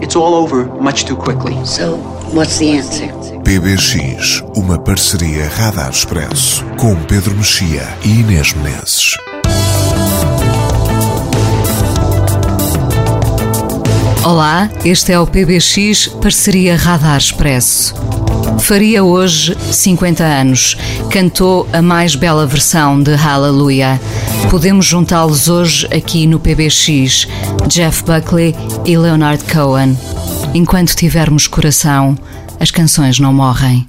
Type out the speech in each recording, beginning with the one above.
It's all over much too quickly. So, what's the answer? PBX, uma parceria Radar Expresso com Pedro Mexia e Inês Menezes. Olá, este é o PBX Parceria Radar Expresso. Faria hoje 50 anos. Cantou a mais bela versão de Hallelujah. Podemos juntá-los hoje aqui no PBX, Jeff Buckley e Leonard Cohen. Enquanto tivermos coração, as canções não morrem.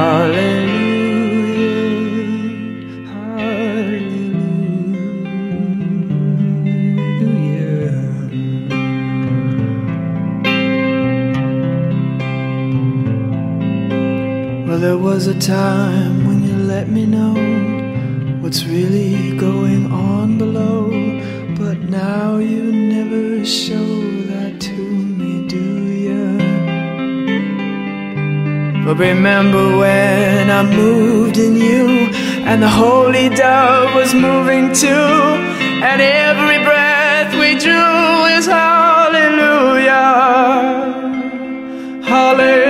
Hallelujah. Hallelujah. Well, there was a time when you let me know what's really going on But remember when I moved in you, and the holy dove was moving too, and every breath we drew is hallelujah, hallelujah,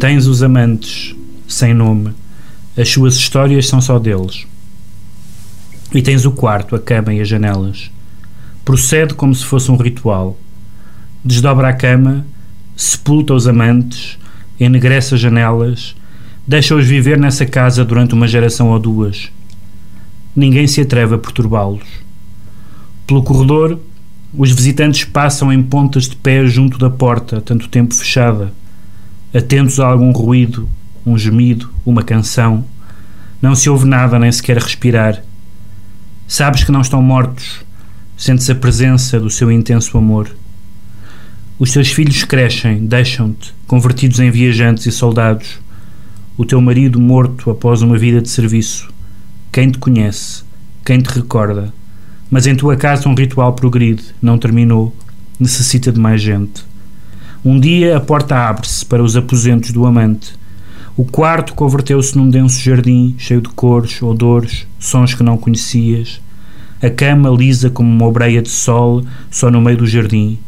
Tens os amantes, sem nome, as suas histórias são só deles. E tens o quarto, a cama e as janelas. Procede como se fosse um ritual. Desdobra a cama, sepulta os amantes, enegrece as janelas, deixa-os viver nessa casa durante uma geração ou duas. Ninguém se atreve a perturbá-los. Pelo corredor, os visitantes passam em pontas de pé junto da porta, tanto tempo fechada, atentos a algum ruído, um gemido, uma canção. Não se ouve nada, nem sequer respirar. Sabes que não estão mortos, sentes a presença do seu intenso amor. Os teus filhos crescem, deixam-te, convertidos em viajantes e soldados. O teu marido morto após uma vida de serviço. Quem te conhece, quem te recorda. Mas em tua casa um ritual progride, não terminou, necessita de mais gente. Um dia a porta abre-se para os aposentos do amante. O quarto converteu-se num denso jardim, cheio de cores, odores, sons que não conhecias. A cama lisa como uma obreia de sol, só no meio do jardim.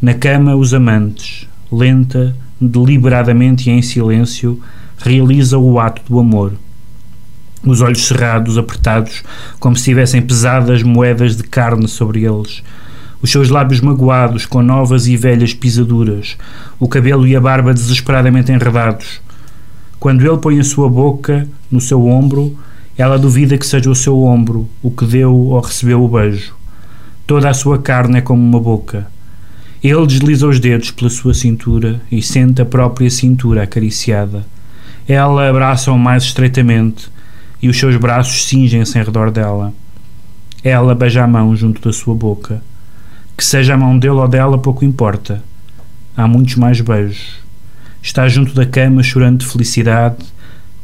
Na cama, os amantes, lenta, deliberadamente e em silêncio, realizam o ato do amor. Os olhos cerrados, apertados, como se tivessem pesadas moedas de carne sobre eles. Os seus lábios magoados, com novas e velhas pisaduras. O cabelo e a barba desesperadamente enredados. Quando ele põe a sua boca no seu ombro, ela duvida que seja o seu ombro o que deu ou recebeu o beijo. Toda a sua carne é como uma boca. Ele desliza os dedos pela sua cintura e sente a própria cintura acariciada. Ela abraça-o mais estreitamente e os seus braços cingem-se em redor dela. Ela beija a mão junto da sua boca. Que seja a mão dele ou dela, pouco importa. Há muitos mais beijos. Está junto da cama, chorando de felicidade.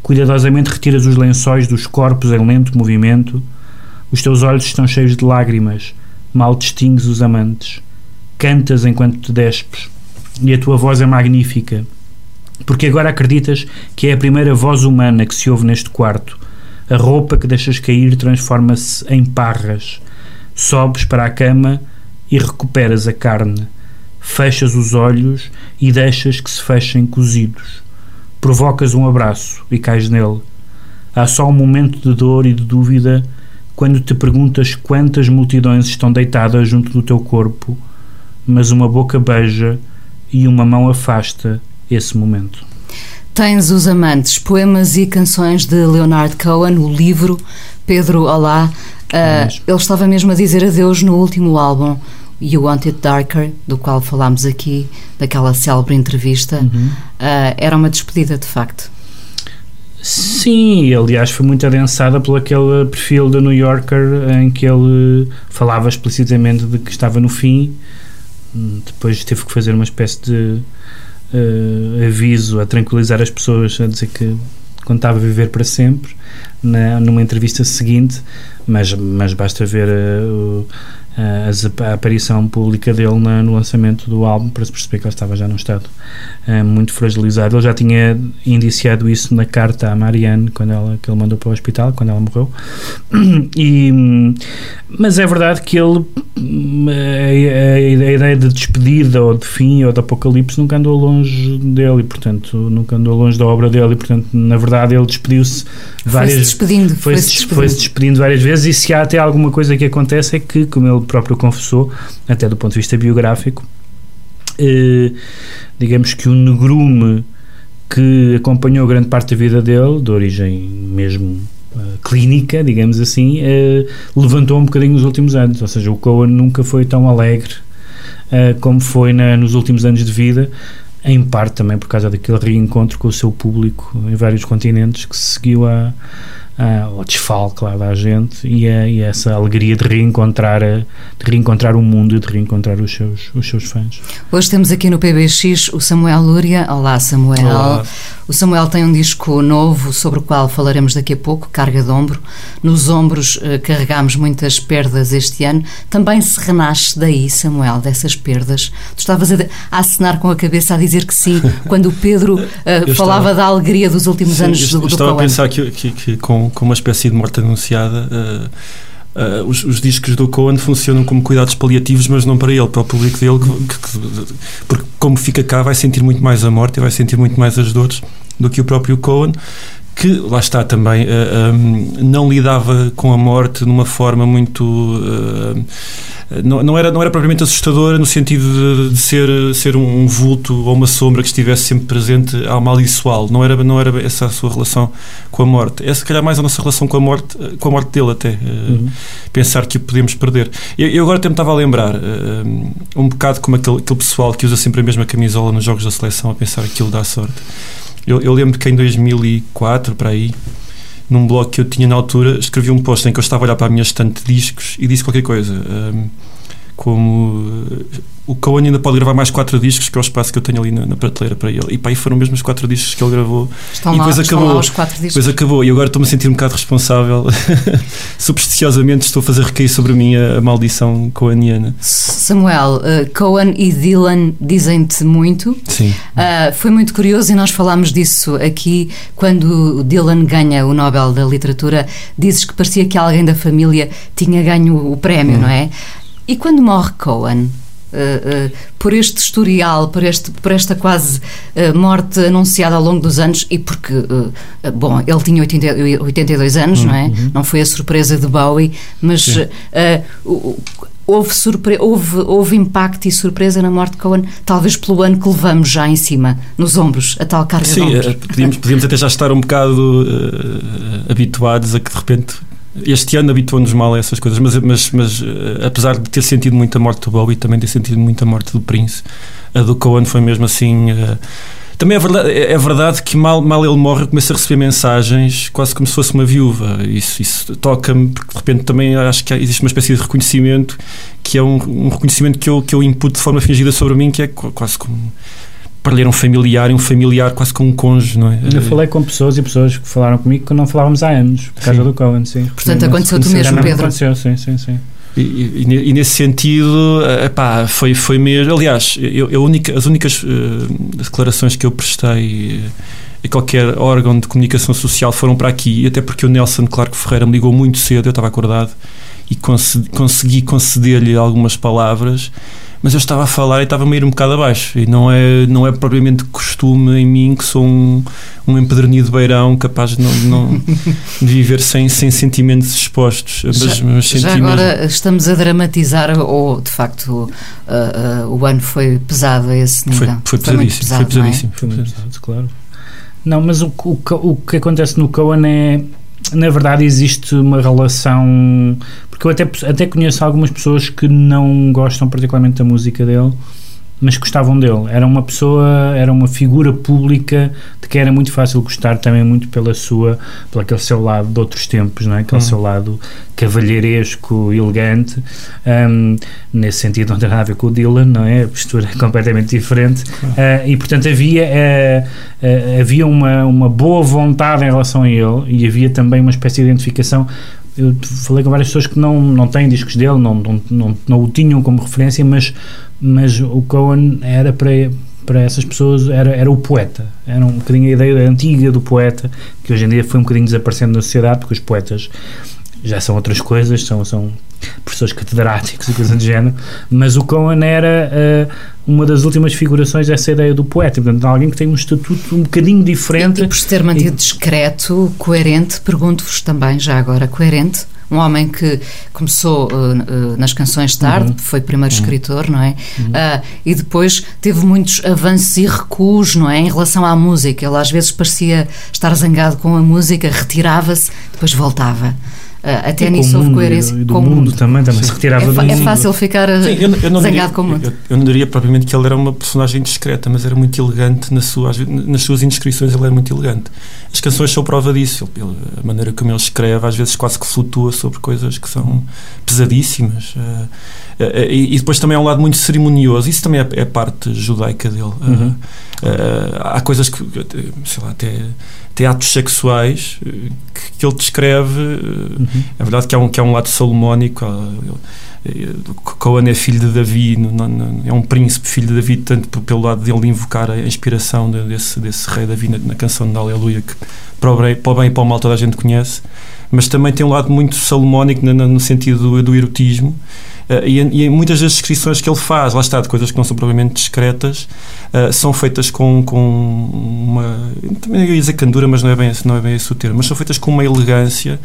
Cuidadosamente retiras os lençóis dos corpos em lento movimento. Os teus olhos estão cheios de lágrimas. Mal distingues os amantes. Cantas enquanto te despes. E a tua voz é magnífica. Porque agora acreditas que é a primeira voz humana que se ouve neste quarto. A roupa que deixas cair transforma-se em parras. Sobes para a cama e recuperas a carne. Fechas os olhos e deixas que se fechem cozidos. Provocas um abraço e cais nele. Há só um momento de dor e de dúvida quando te perguntas quantas multidões estão deitadas junto do teu corpo, mas uma boca beija e uma mão afasta esse momento. Tens Os Amantes, poemas e canções de Leonard Cohen, o livro. Pedro, olá. Uh, ele estava mesmo a dizer adeus no último álbum, You Want It Darker, do qual falámos aqui, daquela célebre entrevista. Uhum. Uh, era uma despedida, de facto. Sim, aliás foi muito adensada pelo aquele perfil do New Yorker em que ele falava explicitamente de que estava no fim, depois teve que fazer uma espécie de uh, aviso a tranquilizar as pessoas, a dizer que contava viver para sempre, na, numa entrevista seguinte, mas, mas basta ver uh, a, a, aparição pública dele na, no lançamento do álbum para se perceber que ele estava já num estado uh, muito fragilizado. Ele já tinha indiciado isso na carta à Marianne quando ela, que ele mandou para o hospital, quando ela morreu. E, mas é verdade que ele a, a, ideia de despedida ou de fim ou de apocalipse nunca andou longe dele e portanto nunca andou longe da obra dele e portanto na verdade ele despediu-se várias foi-se despedindo, foi-se, foi despedindo. foi-se despedindo várias vezes e se há até alguma coisa que acontece é que como ele próprio confessou até do ponto de vista biográfico eh, digamos que o negrume que acompanhou grande parte da vida dele, de origem mesmo uh, clínica, digamos assim, uh, levantou um bocadinho nos últimos anos. Ou seja, o Cohen nunca foi tão alegre como foi nos últimos anos de vida, em parte também por causa daquele reencontro com o seu público em vários continentes que se seguiu a uh, o desfalque lá da gente e, a, e, essa alegria de reencontrar, a, de reencontrar o mundo e de reencontrar os seus, os seus fãs. Hoje temos aqui no PBX o Samuel Lúria. Olá, Samuel. Olá. O Samuel tem um disco novo sobre o qual falaremos daqui a pouco, Carga de Ombro. Nos ombros uh, carregamos muitas perdas este ano. Também se renasce daí, Samuel, dessas perdas. Tu estavas a, a acenar com a cabeça a dizer que sim, quando o Pedro uh, falava estava, da alegria dos últimos sim, anos do, do Estava a pensar que, que, que com com, uma espécie de morte anunciada. Uh, os, os, discos do Cohen funcionam como cuidados paliativos, mas não para ele, para o público dele, que, que, porque como fica cá vai sentir muito mais a morte e vai sentir muito mais as dores do que o próprio Cohen, que lá está também uh, um, não lidava com a morte de uma forma muito uh, não, não, era, não era propriamente assustadora no sentido de, de ser, ser um, vulto ou uma sombra que estivesse sempre presente ao maldiçoal. Não era, não era essa a sua relação com a morte. É se calhar mais a nossa relação com a morte, com a morte dele até. Eh, uhum. Pensar que o podemos perder. Eu, eu agora até me estava a lembrar uh, um bocado como aquele, aquele pessoal que usa sempre a mesma camisola nos jogos da seleção a pensar que aquilo dá sorte. Eu, eu lembro que em 2004, para aí, num blog que eu tinha na altura, escrevi um post em que eu estava a olhar para a minha estante de discos e disse qualquer coisa. Um, como o Cohen ainda pode gravar mais quatro discos que é o espaço que eu tenho ali na, na prateleira para ele. E pá, aí foram mesmo os quatro discos que ele gravou. Estão e depois lá, acabou. os quatro discos. Depois acabou. E agora estou-me a sentir um bocado responsável. Supersticiosamente estou a fazer recair sobre mim a, a maldição coaniana. Samuel, uh, Cohen e Dylan dizem-te muito. Sim. Uh, foi muito curioso e nós falámos disso aqui quando Dylan ganha o Nobel da Literatura. Dizes que parecia que alguém da família tinha ganho o prémio, hum. não é? E quando morre Cohen, Uh, uh, por este historial, por, este, por esta quase uh, morte anunciada ao longo dos anos e porque, bom, ele tinha 80, 82 anos, uhum. não é? Uhum. Não foi a surpresa de Bowie, mas houve, surpre houve, houve impacto e surpresa na morte de Cohen, talvez pelo ano que levamos já em cima, nos ombros, a tal carga Sim, de ombros. podíamos, podíamos até já estar um bocado habituados a que de repente este ano habituou-nos mal a essas coisas, mas, mas, mas eh, apesar de ter sentido muito a morte do Bowie, também ter sentido muito a morte do Prince, a do Cohen foi mesmo assim. Uh, também é verdade, é, é verdade que mal, mal ele morre, eu começo a receber mensagens quase como se fosse uma viúva. Isso, isso toca-me, porque de repente também acho que existe uma espécie de reconhecimento que é um, um reconhecimento que eu, que eu imputo de forma fingida sobre mim, que é quase como perder um familiar e um familiar quase como um cônjuge, não é? Eu falei com pessoas e pessoas que falaram comigo que não falávamos há anos, por causa sim. do Cohen, sim. Portanto, aconteceu-te mesmo, Pedro? Aconteceu, sim, sim, sim. E, e, e, nesse sentido, epá, foi, foi mesmo. Aliás, eu, eu única, as únicas uh, declarações que eu prestei a qualquer órgão de comunicação social foram para aqui, até porque o Nelson Clark Ferreira me ligou muito cedo, eu estava acordado, e consegui, consegui conceder-lhe algumas palavras mas eu estava a falar e estava-me a ir um bocado abaixo. E não é, não é propriamente costume em mim, que sou um, um empedernido beirão capaz de não, de não de viver sem, sem sentimentos expostos. Mas, já, mas já agora mesmo- estamos a dramatizar ou de facto uh, uh, o ano foi pesado a esse nível? Foi, foi muito pesadíssimo. pesado, foi não é? pesadíssimo. Foi muito pesado, claro. Não, mas o, o, o que acontece no Cohen é. Na verdade, existe uma relação. Porque eu até, até conheço algumas pessoas que não gostam particularmente da música dele, mas gostavam dele. Era uma pessoa, era uma figura pública de que era muito fácil gostar também muito pela sua, pelo aquele seu lado de outros tempos, não é? Aquele Uhum. seu lado cavalheiresco, elegante. Um, nesse sentido, não tem nada a ver com o Dylan, não é? A postura é completamente diferente. Uh, e portanto havia, uh, uh, havia uma, uma boa vontade em relação a ele e havia também uma espécie de identificação. Eu falei com várias pessoas que não, não têm discos dele, não, não, não, não o tinham como referência, mas, mas o Cohen era para, para essas pessoas era, era o poeta. Era um bocadinho a ideia antiga do poeta, que hoje em dia foi um bocadinho desaparecendo na sociedade, porque os poetas já são outras coisas, são, são professores catedráticos e coisas do género, mas o Cohen era uh, uma das últimas figurações dessa ideia do poeta, portanto, alguém que tem um estatuto um bocadinho diferente. E, e por se ter mantido e, discreto, coerente, pergunto-vos também, já agora, coerente? Um homem que começou uh, uh, nas canções tarde, uhum. foi primeiro uhum. escritor, não é? Uhum. Uh, e depois teve muitos avanços e recuos, não é? Em relação à música. Ele às vezes parecia estar zangado com a música, retirava-se, depois voltava. Uh, até nisso houve coerência do com o mundo. mundo. também, também se retirava é, do mundo. é fácil ficar Sim, eu, eu não zangado diria, com o mundo. Eu, eu, não diria propriamente que ele era uma personagem discreta, mas era muito elegante na sua, nas suas indiscrições. Ele era muito elegante. As canções são prova disso. Ele, ele, a maneira como ele escreve, às vezes quase que flutua sobre coisas que são pesadíssimas. Uh, uh, e, e, depois também há um lado muito cerimonioso. Isso também é, é parte judaica dele. Uhum. Há coisas que, sei lá, até até atos sexuais que, que ele descreve. Uhum. É verdade que há um, que há um lado salomónico. Cohen é filho de Davi, é um príncipe filho de Davi, tanto pelo lado dele invocar a inspiração desse, desse rei Davi na, na canção de Aleluia, que para o, bem, para o bem e para o mal toda a gente conhece, mas também tem um lado muito salomónico no, no sentido do, do erotismo. Uh, e, e muitas das descrições que ele faz, lá está, de coisas que não são propriamente discretas, uh, são feitas com, com uma. Também ia dizer candura, mas não é, bem, não é bem esse o termo, mas são feitas com uma elegância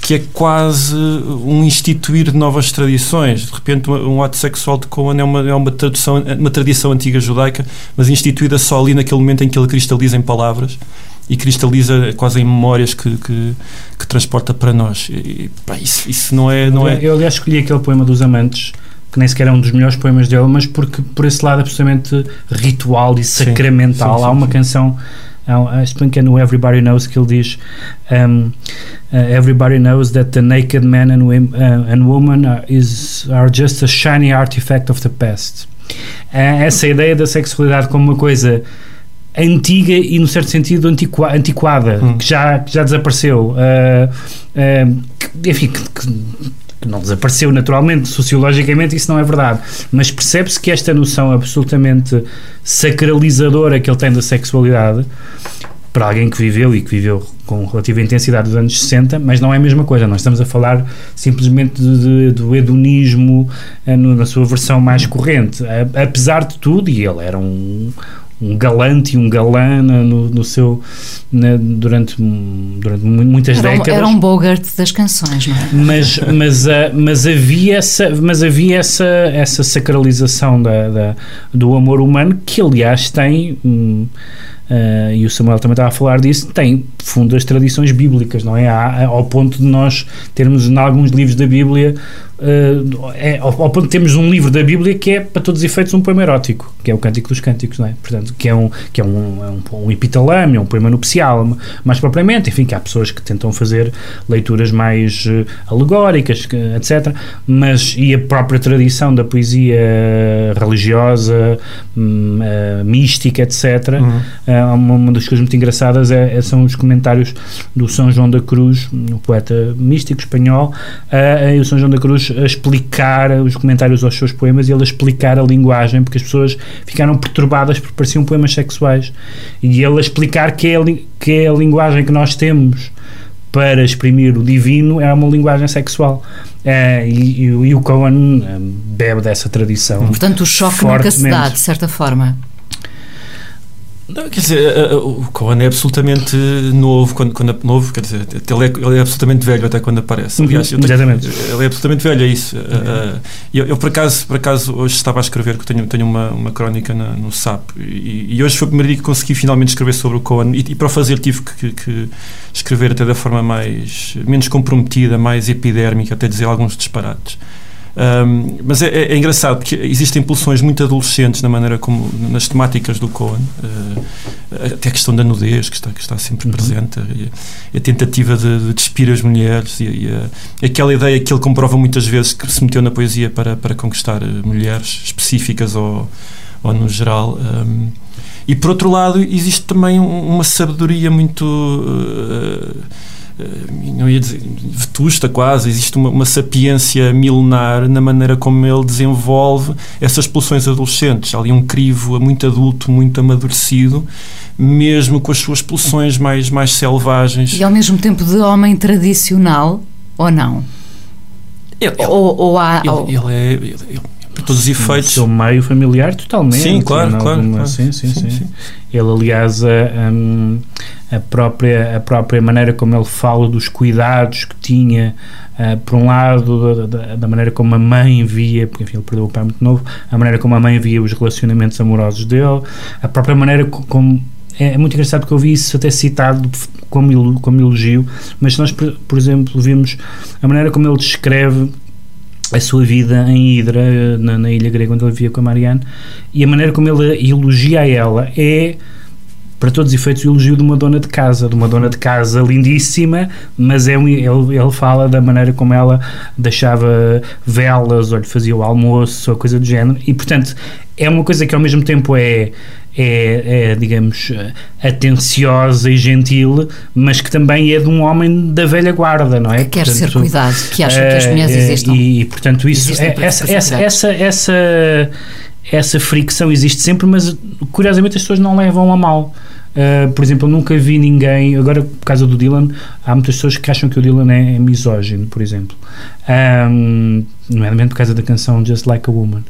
que é quase um instituir de novas tradições. De repente, um ato sexual de Cohen é uma, é uma, tradução, uma tradição antiga judaica, mas instituída só ali naquele momento em que ele cristaliza em palavras e cristaliza quase em memórias que, que, que transporta para nós. E, pá, isso, isso não é. Não é... Eu, aliás, escolhi aquele poema dos Amantes, que nem sequer é um dos melhores poemas dele, mas porque por esse lado absolutamente ritual e sacramental. sim, sim, Há uma sim. canção. Acho que é no Everybody Knows que ele diz um, uh, Everybody knows that the naked man and, uh, and woman are, is, are just a shiny artifact of the past. Uh, essa ideia da sexualidade como uma coisa antiga e, no certo sentido, antiqua, antiquada, Hum. que, já, que já desapareceu. Uh, uh, que, enfim, que, que, não desapareceu naturalmente, sociologicamente, isso não é verdade. Mas percebe-se que esta noção absolutamente sacralizadora que ele tem da sexualidade, para alguém que viveu e que viveu com relativa intensidade dos anos 60, mas não é a mesma coisa. Nós estamos a falar simplesmente de, de, do hedonismo no, na sua versão mais corrente. A, apesar de tudo, e ele era um um galante e um galã no, no seu na, durante, durante muitas era um, décadas era um Bogart das canções não é? mas mas uh, mas havia essa mas havia essa essa sacralização da, da do amor humano que aliás tem um, Uh, e o Samuel também estava a falar disso, tem fundas tradições bíblicas, não é? Há, ao ponto de nós termos em alguns livros da Bíblia, uh, é, ao, ao, ponto de termos um livro da Bíblia que é, para todos os efeitos, um poema erótico, que é o Cântico dos Cânticos, não é? Portanto, que é um, que é um, é um, um epitalame, é um poema nupcial, mais propriamente, enfim, que há pessoas que tentam fazer leituras mais uh, alegóricas, etc. Mas, e a própria tradição da poesia religiosa, hum, mística, etc., uhum uma, uma das coisas muito engraçadas é, é, são os comentários do São João da Cruz, um poeta místico espanhol, uh, e o São João da Cruz a explicar os comentários aos seus poemas e ele a explicar a linguagem, porque as pessoas ficaram perturbadas porque pareciam poemas sexuais. E ele a explicar que é a, que é a linguagem que nós temos para exprimir o divino é uma linguagem sexual. É, e, e, o Cohen bebe dessa tradição. Portanto, o choque nunca se dá, de certa forma. Não, quer dizer, eh, eh, o Cohen é absolutamente novo, quando, quando novo, quer dizer, ele é, ele é absolutamente velho até quando aparece. Aliás, uhum, exatamente. Ele é absolutamente velho, é isso. Uhum. Eu, eu, por, acaso, por acaso, hoje estava a escrever, que tenho, tenho uma, uma crónica na, no SAP, e, e, hoje foi o primeiro dia que consegui finalmente escrever sobre o Cohen, e, e para o fazer tive que, que, escrever até da forma mais, menos comprometida, mais epidérmica, até dizer alguns disparates. Um, mas é, é, é, engraçado porque existem pulsões muito adolescentes na maneira como, nas temáticas do Cohen, uh, até a questão da nudez, que está, que está sempre uhum. presente, a, a tentativa de, de, despir as mulheres e, e a, aquela ideia que ele comprova muitas vezes que se meteu na poesia para, para conquistar eh, mulheres específicas ou, ou no geral. Um, e por outro lado, existe também uma sabedoria muito. Uh, não ia dizer, vetusta quase, existe uma, uma, sapiência milenar na maneira como ele desenvolve essas pulsões adolescentes. Ali um crivo muito adulto, muito amadurecido, mesmo com as suas pulsões mais, mais selvagens. E ao mesmo tempo de homem tradicional, ou não? Ele, ou, ou há. Ele, ele é. Ele, por todos os efeitos. O meio familiar, totalmente. Sim, claro, claro, alguma, claro. Sim, sim, sim, sim, Ele, aliás, a, a, própria, a própria maneira como ele fala dos cuidados que tinha, uh, por um lado, da, da, maneira como a mãe via, porque enfim, ele perdeu o pai muito novo, a maneira como a mãe via os relacionamentos amorosos dele, a própria maneira como é, é muito engraçado porque eu vi isso até citado como, como elogio, mas nós, por exemplo, vimos a maneira como ele descreve a sua vida em Hidra, na, na, ilha grega onde ele vivia com a Marianne, e a maneira como ele elogia ela é, para todos os efeitos, o elogio de uma dona de casa, de uma dona de casa lindíssima, mas é um, ele, ele fala da maneira como ela deixava velas, ou lhe fazia o almoço, ou coisa do género, e portanto é uma coisa que ao mesmo tempo é é, é, digamos, atenciosa e gentil, mas que também é de um homem da velha guarda, não é? Que quer portanto, ser cuidado, que acha que as mulheres é, existem. E, portanto, isso, é, essa, essa, essa, essa, essa fricção existe sempre, mas curiosamente as pessoas não levam a mal. Uh, por exemplo, eu nunca vi ninguém, agora por causa do Dylan, há muitas pessoas que acham que o Dylan é, é misógino, por exemplo. Um, nomeadamente por causa da canção Just Like a Woman.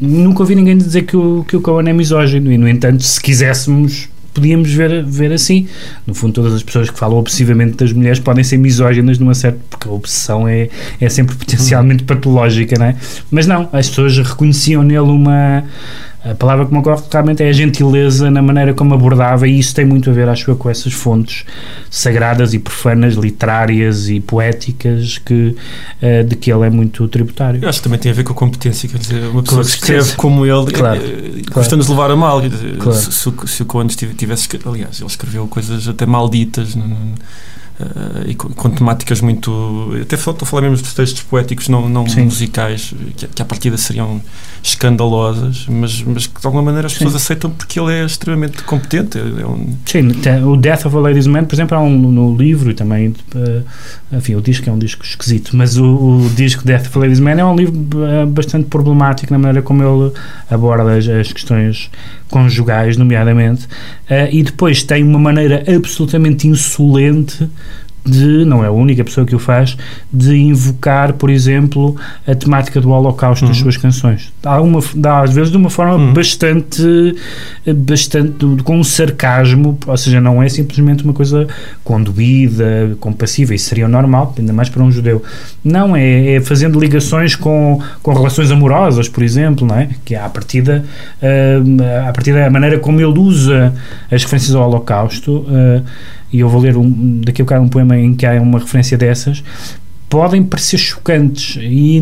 Nunca ouvi ninguém dizer que o, que o Cohen é misógino e, no entanto, se quiséssemos podíamos ver, ver assim. No fundo, todas as pessoas que falam obsessivamente das mulheres podem ser misóginas numa certa. porque a obsessão é, é sempre potencialmente patológica, não é? Mas não, as pessoas reconheciam nele uma a palavra que me ocorre realmente é a gentileza na maneira como abordava, e isso tem muito a ver, acho eu, com essas fontes sagradas e profanas, literárias e poéticas que, uh, de que ele é muito tributário. Eu acho que também tem a ver com a competência, quer dizer, uma pessoa que escreve como ele claro, uh, custa-nos levar a mal. Claro. Se, se, o Conde tivesse. Aliás, ele escreveu coisas até malditas. No, no, Uh, e com, com, temáticas muito. Até estou a falar mesmo dos textos poéticos, não, não musicais, que, que à partida seriam escandalosas, mas, mas que de alguma maneira as pessoas Sim. aceitam porque ele é extremamente competente. É um... Sim, o Death of a Ladies Man, por exemplo, há um no livro e também. Uh, enfim, o disco é um disco esquisito, mas o, o, disco Death of a Ladies Man é um livro uh, bastante problemático na maneira como ele aborda as, as questões conjugais, nomeadamente, e depois tem uma maneira absolutamente insolente de, não é a única pessoa que o faz, de invocar, por exemplo, a temática do Holocausto uhum. nas suas canções. Dá, uma, dá às vezes de uma forma uhum. bastante, bastante com um sarcasmo, ou seja, não é simplesmente uma coisa conduída, compassiva, isso seria normal, ainda mais para um judeu. Não, é, é fazendo ligações com, com relações amorosas, por exemplo, não é? que é a partida, uh, a partir da maneira como ele usa as referências ao Holocausto, uh, e eu vou ler um, daqui a bocado um poema em que há uma referência dessas, podem parecer chocantes e,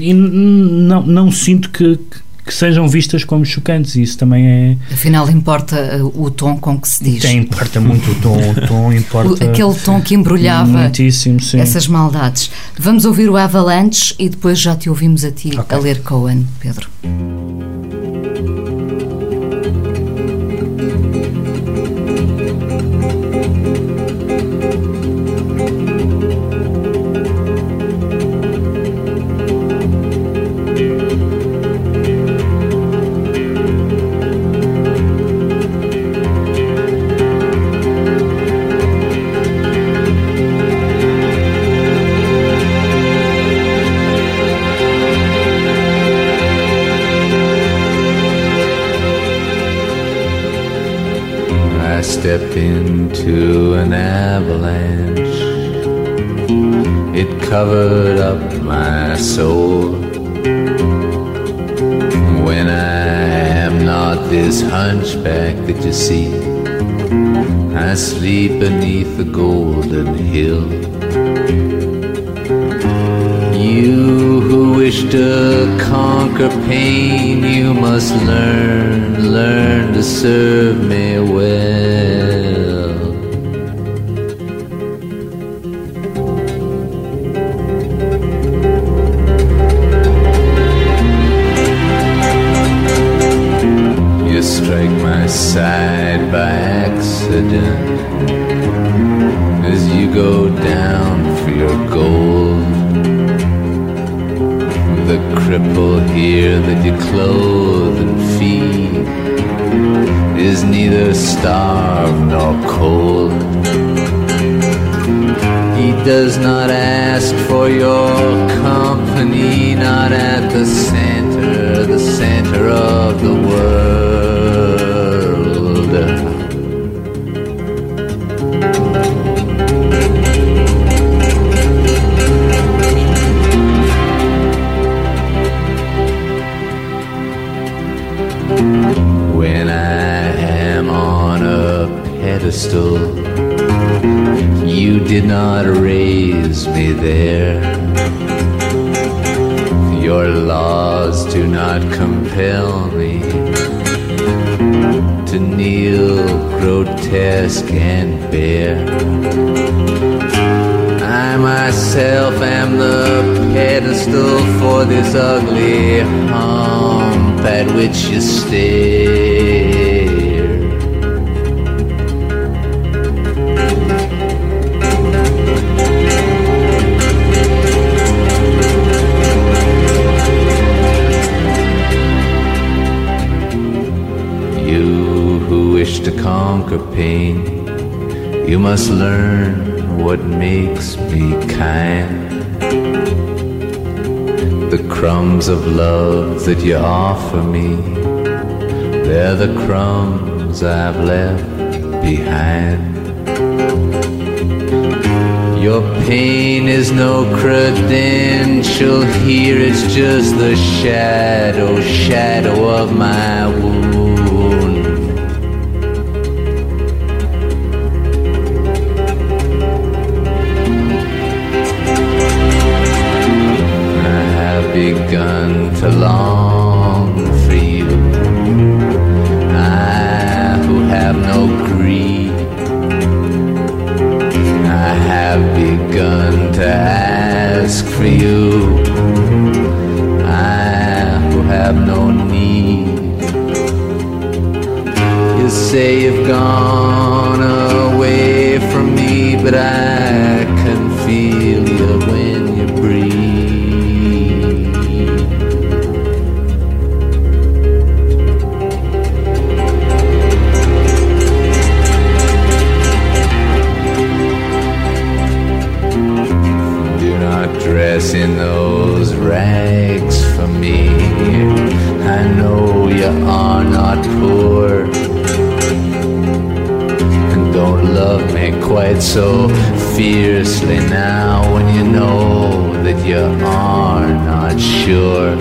e não, não sinto que, que sejam vistas como chocantes. Isso também é. Afinal, importa uh, o tom com que se diz. Tem, importa muito o tom. O tom importa. Aquele tom que embrulhava sim. essas maldades. Vamos ouvir o Avalanche e depois já te ouvimos a ti okay. a ler Cohen, Pedro. That you see, I sleep beneath the golden hill. You who wish to conquer pain, you must learn, learn to serve me well. You did not raise me there. Your laws do not compel me to kneel grotesque and bare. I myself am the pedestal for this ugly hump at which you stare. Conquer pain, you must learn what makes me kind. The crumbs of love that you offer me, they're the crumbs I've left behind. Your pain is no credential here, it's just the shadow, shadow of my wound. To long for you. I who have no greed. I have begun to ask for you. I who have no need. You say you've gone away from me, but I not dress in those rags for me. I know you are not poor. And don't love me quite so fiercely now when you know that you are not sure.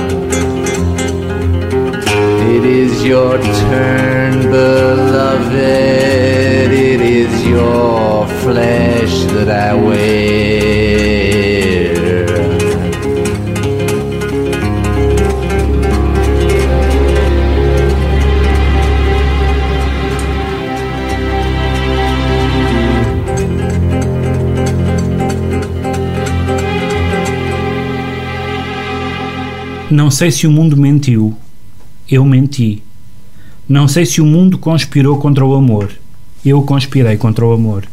It is your turn, beloved. It is your flesh that I wear. Não sei se o mundo mentiu. Eu menti. Não sei se o mundo conspirou contra o amor. Eu conspirei contra o amor.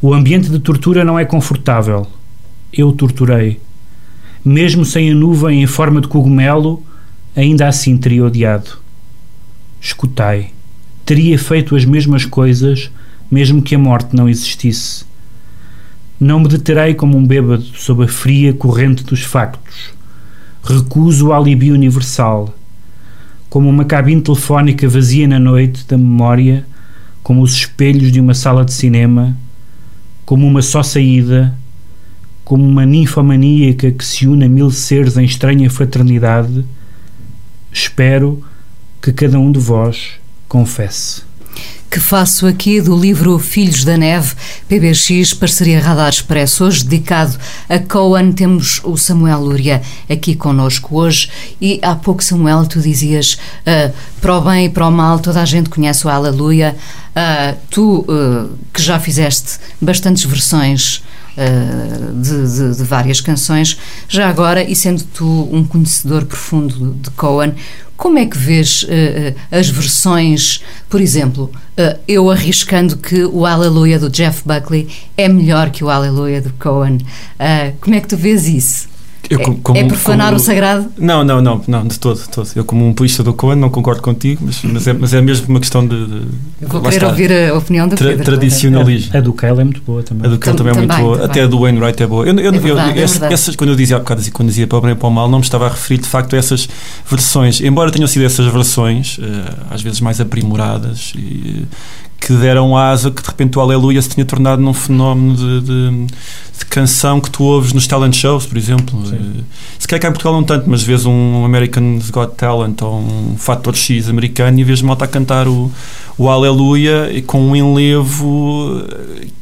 O ambiente de tortura não é confortável. Eu torturei. Mesmo sem a nuvem em forma de cogumelo, ainda assim teria odiado. Escutai. Teria feito as mesmas coisas, mesmo que a morte não existisse. Não me deterei como um bêbado sob a fria corrente dos factos. Recuso o alibi universal. Como uma cabine telefónica vazia na noite da memória, como os espelhos de uma sala de cinema, como uma só saída, como uma ninfomaníaca que se une a mil seres em estranha fraternidade, espero que cada um de vós confesse que faço aqui do livro Filhos da Neve, PBX, parceria Radar Expresso. Hoje dedicado a Coan, temos o Samuel Lúria aqui connosco hoje. E há pouco, Samuel, tu dizias uh, para o bem e para o mal, toda a gente conhece o Aleluia. Uh, tu, uh, que já fizeste bastantes versões de, de, de, várias canções, já agora, e sendo tu um conhecedor profundo de Coan, como é que vês uh, as versões, por exemplo, uh, eu arriscando que o Aleluia do Jeff Buckley é melhor que o Aleluia do Cohen. Como é que tu vês isso? Eu, como, como, é profanar como, o sagrado? Não, não, não, não, de todo, de todo. Eu, como um purista do Cohen, não concordo contigo, mas, mas, é, mas é mesmo uma questão de. de Vou querer está, ouvir a opinião do tra, Pedro. Tradicionalismo. A, a do Kyle é muito boa também. A do Kyle também, também é muito boa. Também. Até a do Wainwright é boa. Eu, eu, é verdade, eu, é essas, quando eu dizia há bocado, quando dizia para o bem e para o mal, não me estava a referir de facto a essas versões. Embora tenham sido essas versões, eh, às vezes mais aprimoradas, e, que deram asa que de repente o Aleluia se tinha tornado num fenómeno de, de, de canção que tu ouves nos talent shows, por exemplo. Sim. Eh, se calhar cá em Portugal não tanto, mas vês um American's Got Talent ou um Fator X americano e vês malta a cantar o, o Aleluia com um enlevo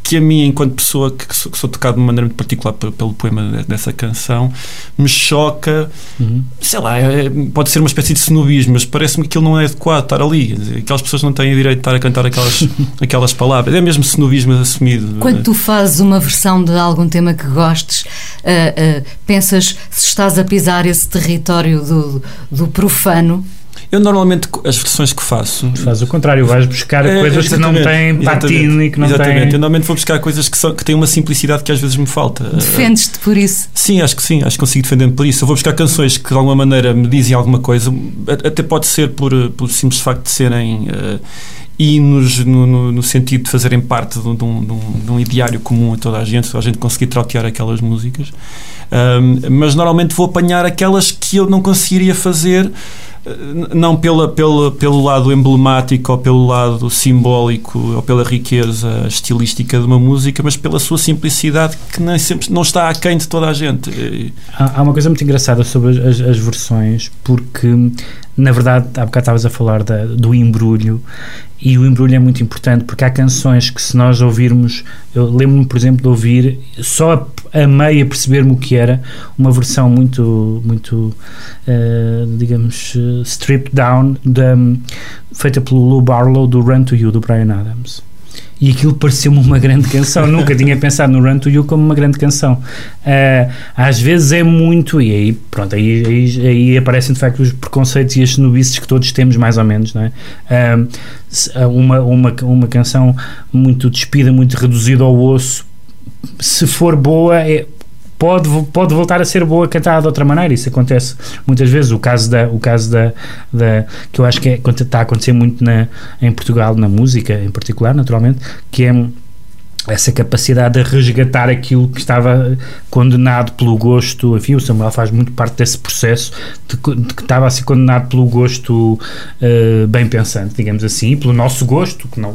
que a mim, enquanto pessoa que sou, que sou tocado de uma maneira muito particular pelo poema dessa canção, me choca. Uhum. Sei lá, é, pode ser uma espécie de snobismo, mas parece-me que aquilo não é adequado estar ali. Aquelas pessoas não têm direito de estar a cantar aquelas, aquelas palavras. É mesmo snobismo assumido. Quando tu fazes uma versão de algum tema que gostes, uh, uh, pensas se estás a pisar esse território do, do profano? Eu normalmente as versões que faço. Faz o contrário, vais buscar é, coisas que não têm patino e que não exatamente. têm. Eu normalmente vou buscar coisas que, são, que têm uma simplicidade que às vezes me falta. Defendes-te por isso? Sim, acho que sim, acho que consigo defender-me por isso. Eu vou buscar canções que de alguma maneira me dizem alguma coisa, até pode ser por, por simples facto de serem. Uh, hinos no, no, no, sentido de fazerem parte de um, de, um, de um, ideário comum a toda a gente, a gente conseguir trautear aquelas músicas. Um, mas normalmente vou apanhar aquelas que eu não conseguiria fazer não pela, pela, pelo lado emblemático ou pelo lado simbólico ou pela riqueza estilística de uma música, mas pela sua simplicidade que nem sempre não está aquém de toda a gente. Há, há uma coisa muito engraçada sobre as, as versões, porque na verdade, há bocado estavas a falar da, do embrulho e o embrulho é muito importante porque há canções que se nós ouvirmos, eu lembro-me por exemplo de ouvir só a, a perceber-me o que era uma versão muito muito uh, digamos uh, stripped down da, feita pelo Lou Barlow do Run to You do Brian Adams e aquilo pareceu-me uma grande canção. Nunca tinha pensado no Run to You como uma grande canção. Uh, às vezes é muito, e aí, pronto, aí, aí, aí, aparecem de facto os preconceitos e as snobices que todos temos, mais ou menos, não é? Uh, uma, uma, uma canção muito despida, muito reduzida ao osso, se for boa, é, pode, pode voltar a ser boa cantada de outra maneira. Isso acontece muitas vezes. O caso da, o caso da, da que eu acho que é, está a acontecer muito na, em Portugal, na música em particular, naturalmente, que é essa capacidade de resgatar aquilo que estava condenado pelo gosto, enfim, o Samuel faz muito parte desse processo de, de que estava a ser condenado pelo gosto uh, bem pensante, digamos assim, pelo nosso gosto, que não,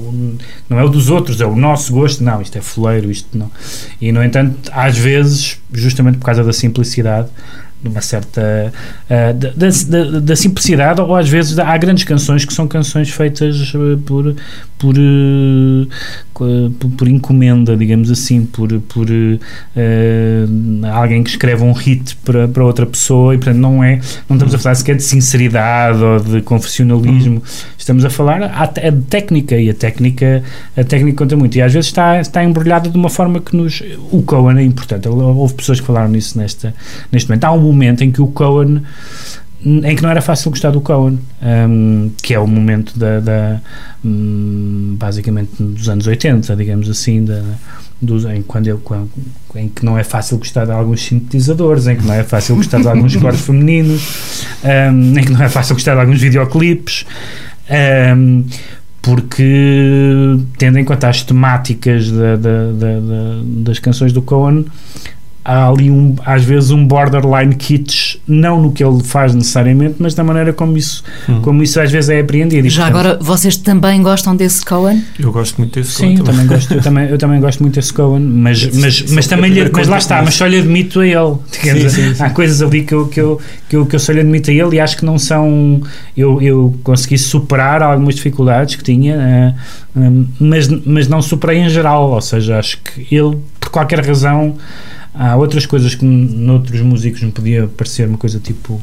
não é o dos outros, é o nosso gosto, não, isto é fuleiro, isto não. E, no entanto, às vezes, justamente por causa da simplicidade, de uma certa uh, da, da, da, simplicidade ou às vezes há grandes canções que são canções feitas uh, por por, uh, por, por encomenda digamos assim por, por alguém que escreve um hit para, para outra pessoa e portanto não é não estamos a falar sequer de sinceridade ou de confessionalismo. Uhum. estamos a falar a, a técnica e a técnica a técnica conta muito. E às vezes está, está embrulhada de uma forma que nos o Cohen é importante. Houve pessoas que falaram nisso nesta, neste momento. Há um momento em que o Cohen em que não era fácil gostar do Cohen, um, que é o momento da, da um, basicamente dos anos 80, digamos assim, da, dos, em, quando ele, quando, em que não é fácil gostar de alguns sintetizadores, em que não é fácil gostar de alguns cores femininos, um, em que não é fácil gostar de alguns videoclipes, porque tendo em conta as temáticas da, das canções do Cohen há ali um, às vezes um borderline kitsch, não no que ele faz necessariamente, mas da maneira como isso, Hum. como isso às vezes é apreendido. Já portanto, agora, vocês também gostam desse Cohen? Eu gosto muito desse Sim, eu também, gosto, eu, também, eu também gosto muito desse Cohen, mas, mas, esse mas é o também lhe, mas lá está, mas- mas só lhe admito a ele. Sim, dizer, sim, sim. Há coisas ali que eu, que, eu, que, eu, que eu só lhe admito a ele e acho que não são. Eu, eu consegui superar algumas dificuldades que tinha, eh, hum, mas, mas não superei em geral, ou seja, acho que ele, por qualquer razão. Há outras coisas que noutros músicos me podia parecer uma coisa tipo,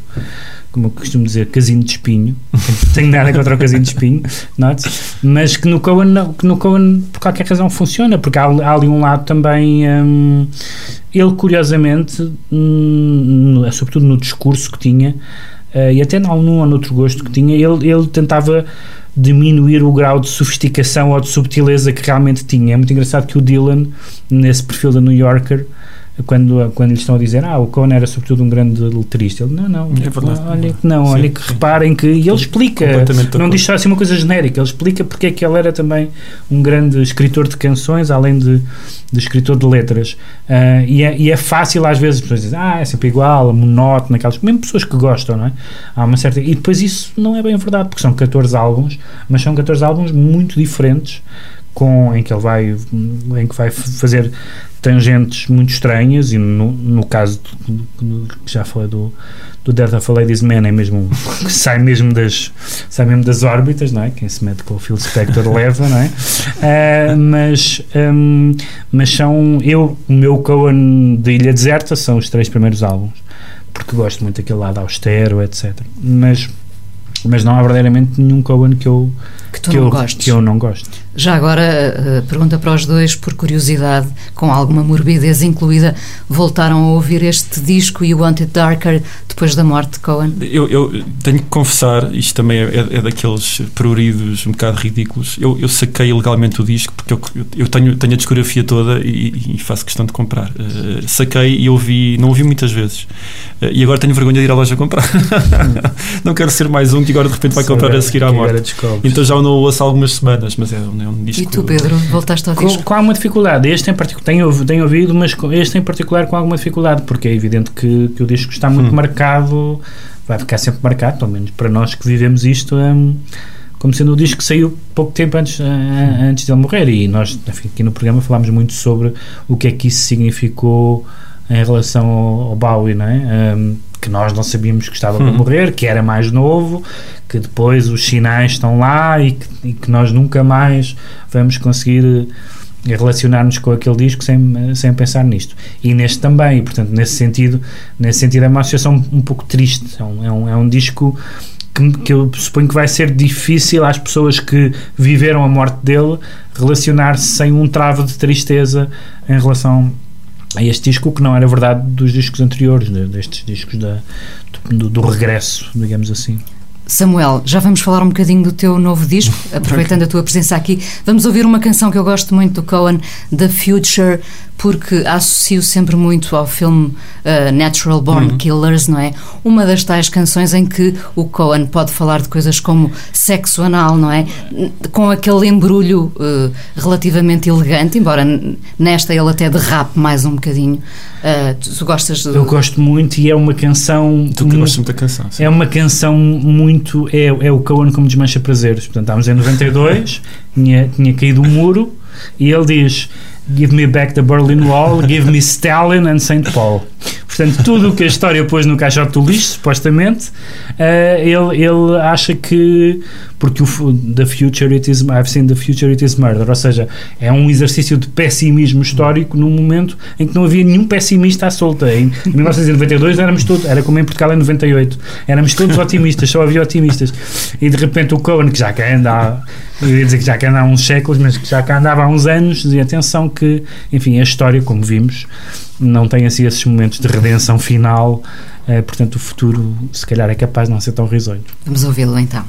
como eu costumo dizer, casinho de espinho. Não tenho nada contra o casinho de espinho, mas que no Cohen, não- que no Cohen por qualquer razão funciona, porque há, há ali um lado também. hum, ele, curiosamente, hum, no- sobretudo no discurso que tinha, eh, e até num ou noutro gosto que tinha, ele, ele tentava diminuir o grau de sofisticação ou de subtileza que realmente tinha. É muito engraçado que o Dylan, nesse perfil da New Yorker, quando, quando lhes estão a dizer ah, o Cohen era sobretudo um grande letrista, ele, não, não, É verdade. olha que não, olha que reparem que, e ele explica, não diz só assim uma coisa genérica, ele explica porque é que ele era também um grande escritor de canções, além de, de escritor de letras. Ah, e, é, e é fácil às vezes as pessoas dizem, ah, é sempre igual, monótono, aquelas, mesmo pessoas que gostam, não é? Há uma certa. E depois isso não é bem verdade, porque são 14 álbuns, mas são 14 álbuns muito diferentes. Com, em que ele vai em que vai fazer tangentes muito estranhas e no, no caso que já falei do do Death of a Ladies Man é mesmo que sai mesmo das sai mesmo das órbitas não é? Quem se mete com o Phil Spector leva não é? Ah, mas hum, mas são eu o meu Cohen de Ilha Deserta são os três primeiros álbuns porque gosto muito daquele lado austero etc mas mas não há verdadeiramente nenhum Cohen que eu Que que não eu, gostes. que eu não gosto Já agora, eh, pergunta para os dois, por curiosidade, com alguma morbidez incluída, voltaram a ouvir este disco e o Wanted Darker depois da morte de Cohen? Eu, eu tenho que confessar, isto também é, é daqueles pruridos um bocado ridículos. Eu, eu saquei ilegalmente o disco porque eu, eu tenho, tenho a discografia toda e, e faço questão de comprar. Eh, saquei e ouvi, não ouvi muitas vezes. Eh, e agora tenho vergonha de ir à loja comprar. não quero ser mais um que agora de repente vai comprar a seguir à morte. Então já o não ouço há algumas semanas, mas é, um- é um disco. E tu, Pedro, voltaste ao Com, disco? com alguma dificuldade, este em particular, tenho, tenho ouvido, mas com- este em particular com alguma dificuldade, porque é evidente que, que o disco está muito Hum. marcado, vai ficar sempre marcado, pelo menos para nós que vivemos isto, hum, como sendo o disco que saiu pouco tempo antes, ah, antes de ele morrer. E nós, enfim, aqui no programa, falámos muito sobre o que é que isso significou em relação ao, ao Bowie, não é? Hum, que nós não sabíamos que estava para Hum. morrer, que era mais novo, que depois os sinais estão lá e que, e que nós nunca mais vamos conseguir eh, relacionar-nos com aquele disco sem, sem pensar nisto. E neste também, e portanto, nesse sentido, nesse sentido é uma associação um pouco triste. É um, é um, é um disco que, que eu suponho que vai ser difícil às pessoas que viveram a morte dele relacionar-se sem um travo de tristeza em relação a este disco, o que não era verdade dos discos anteriores, de- destes discos da, do, do regresso, digamos assim. Samuel, já vamos falar um bocadinho do teu novo disco, aproveitando a tua presença aqui. Vamos ouvir uma canção que eu gosto muito do Cohen, The Future, porque associo sempre muito ao filme uh, Natural Born Uhum. Killers, não é? Uma das tais canções em que o Cohen pode falar de coisas como sexo anal, não é? Com aquele embrulho uh, relativamente elegante, embora nesta ele até derrape mais um bocadinho. Uh, tu, tu gostas de. Eu gosto muito e é uma canção. Tu que gostas muito da canção. sim. É uma canção muito. É, é o Cohen como desmancha prazeres. Portanto, estávamos em 92, tinha, tinha caído o muro e ele diz: Give me back the Berlin Wall, give me Stalin and St. Paul. Portanto, tudo o que a história pôs no caixote do lixo, supostamente, eh, ele, ele acha que. Porque o The Future It Is. I've seen the Future It Is Murder. Ou seja, é um exercício de pessimismo histórico num momento em que não havia nenhum pessimista à solta. Em 1992 éramos todos. Era como em Portugal em 98. Éramos todos otimistas, só havia otimistas. E de repente o Cohen, que já cá anda. há- Eu ia dizer que já cá anda há uns séculos, mas que já cá andava há uns anos, dizia atenção que, enfim, a história, como vimos, não tem assim esses momentos de redenção final. eh, portanto, o futuro, se calhar, é capaz de não ser tão risonho. Vamos ouvi-lo então.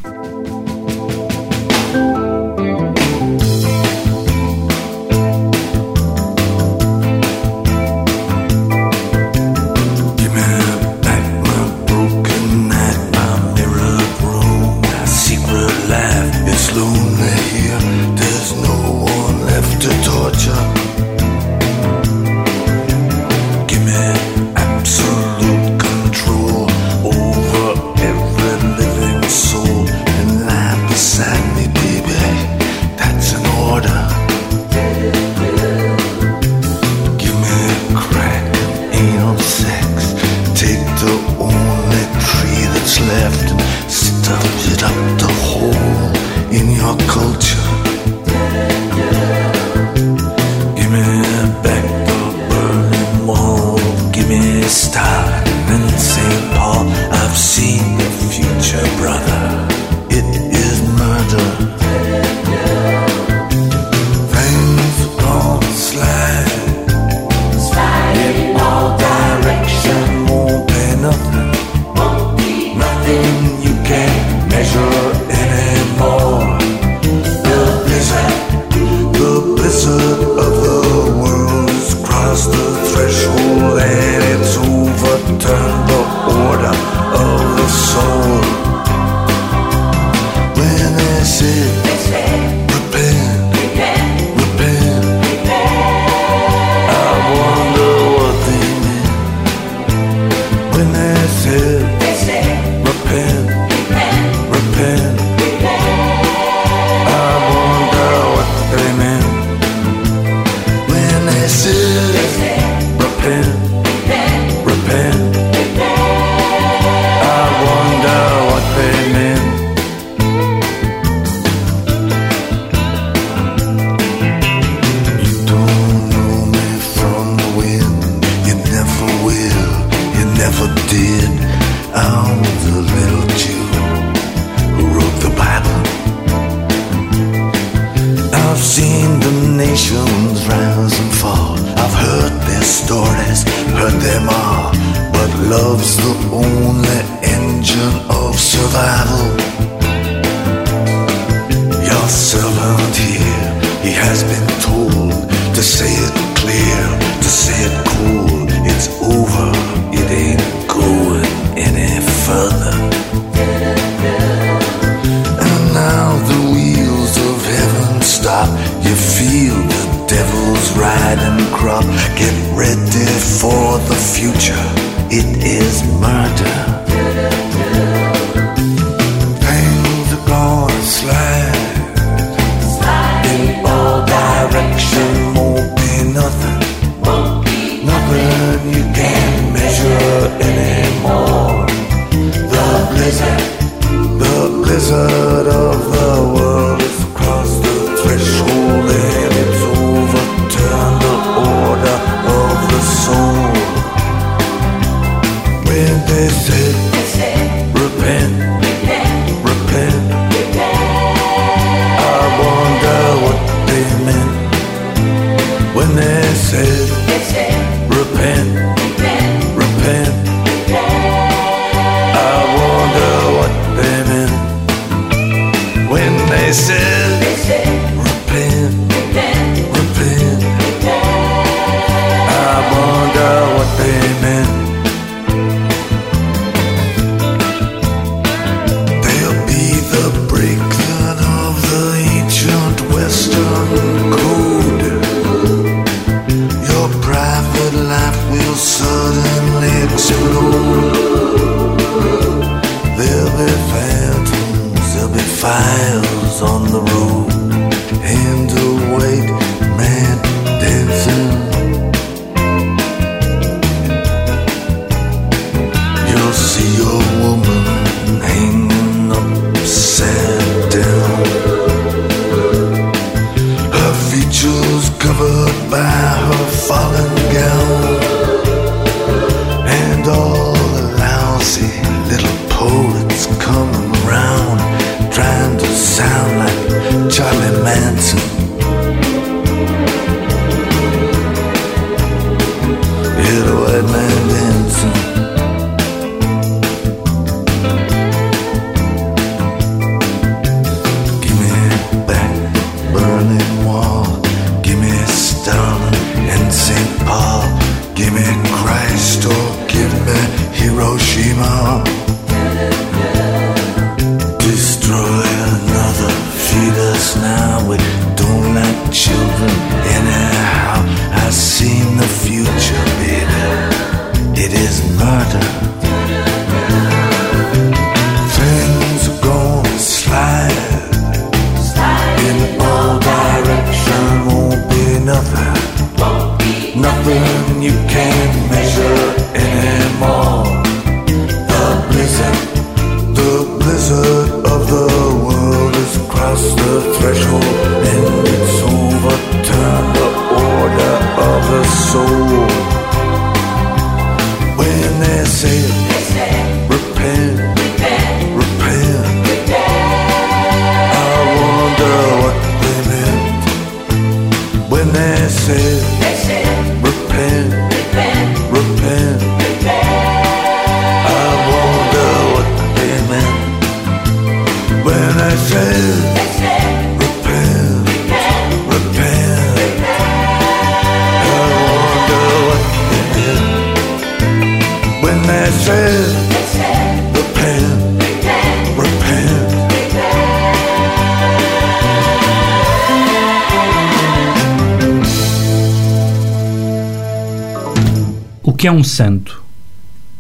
Santo?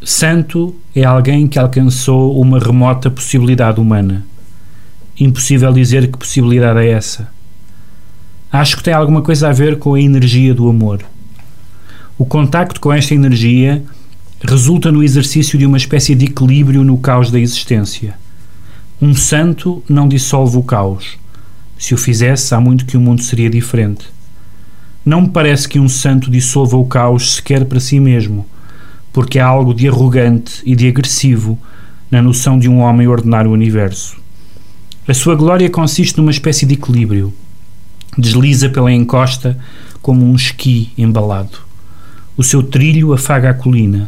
Santo é alguém que alcançou uma remota possibilidade humana. Impossível dizer que possibilidade é essa. Acho que tem alguma coisa a ver com a energia do amor. O contacto com esta energia resulta no exercício de uma espécie de equilíbrio no caos da existência. Um santo não dissolve o caos. Se o fizesse, há muito que o mundo seria diferente. Não me parece que um santo dissolva o caos sequer para si mesmo, porque há algo de arrogante e de agressivo na noção de um homem ordenar o universo. A sua glória consiste numa espécie de equilíbrio. Desliza pela encosta como um esqui embalado. O seu trilho afaga a colina.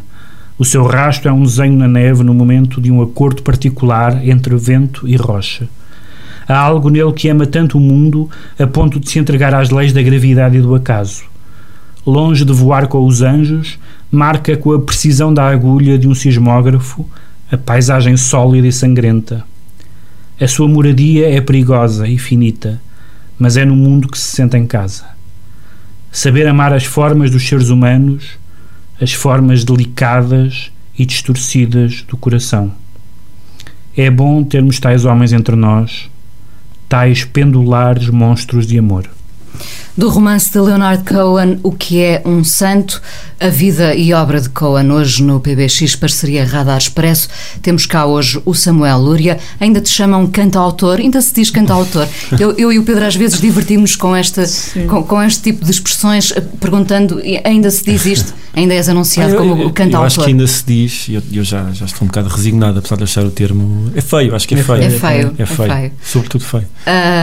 O seu rasto é um desenho na neve no momento de um acordo particular entre vento e rocha. Há algo nele que ama tanto o mundo a ponto de se entregar às leis da gravidade e do acaso. Longe de voar com os anjos, marca com a precisão da agulha de um sismógrafo a paisagem sólida e sangrenta. A sua moradia é perigosa e finita, mas é no mundo que se sente em casa. Saber amar as formas dos seres humanos, as formas delicadas e distorcidas do coração. É bom termos tais homens entre nós, tais pendulares monstros de amor. Do romance de Leonard Cohen, O que é um santo? A vida e obra de Cohen, hoje no PBX Parceria Radar Expresso. Temos cá hoje o Samuel Lúria. Ainda te chamam cantautor? Ainda se diz cantautor? Eu, eu e o Pedro às vezes divertimos com, esta, com, com, este tipo de expressões, eh, perguntando, ainda se diz isto? Ainda és anunciado eu, como eu, o cantautor? Eu acho que ainda se diz, e eu, eu, já, já estou um bocado resignado, apesar de achar o termo... É feio, acho que é, feio. É feio. É feio. É feio. Sobretudo feio.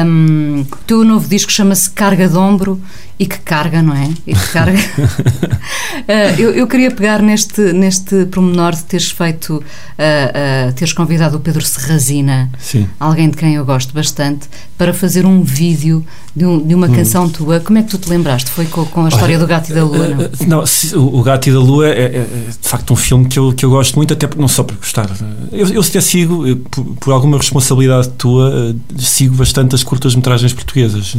Um, o teu novo disco chama-se Carga de Ombro e que carga, não é? E que carga. uh, eu, eu, queria pegar neste, neste promenor de teres feito, uh, uh, teres convidado o Pedro Serrazina, Sim. alguém de quem eu gosto bastante, para fazer um vídeo de, um, de uma hum. canção tua. Como é que tu te lembraste? Foi com, com a história Olha, do Gato e da Lua? Não, não o Gato e da Lua é, é, de facto um filme que eu, que eu gosto muito, até não só por gostar. Eu, eu até sigo, eu, por, por, alguma responsabilidade tua, sigo bastante as curtas-metragens portuguesas.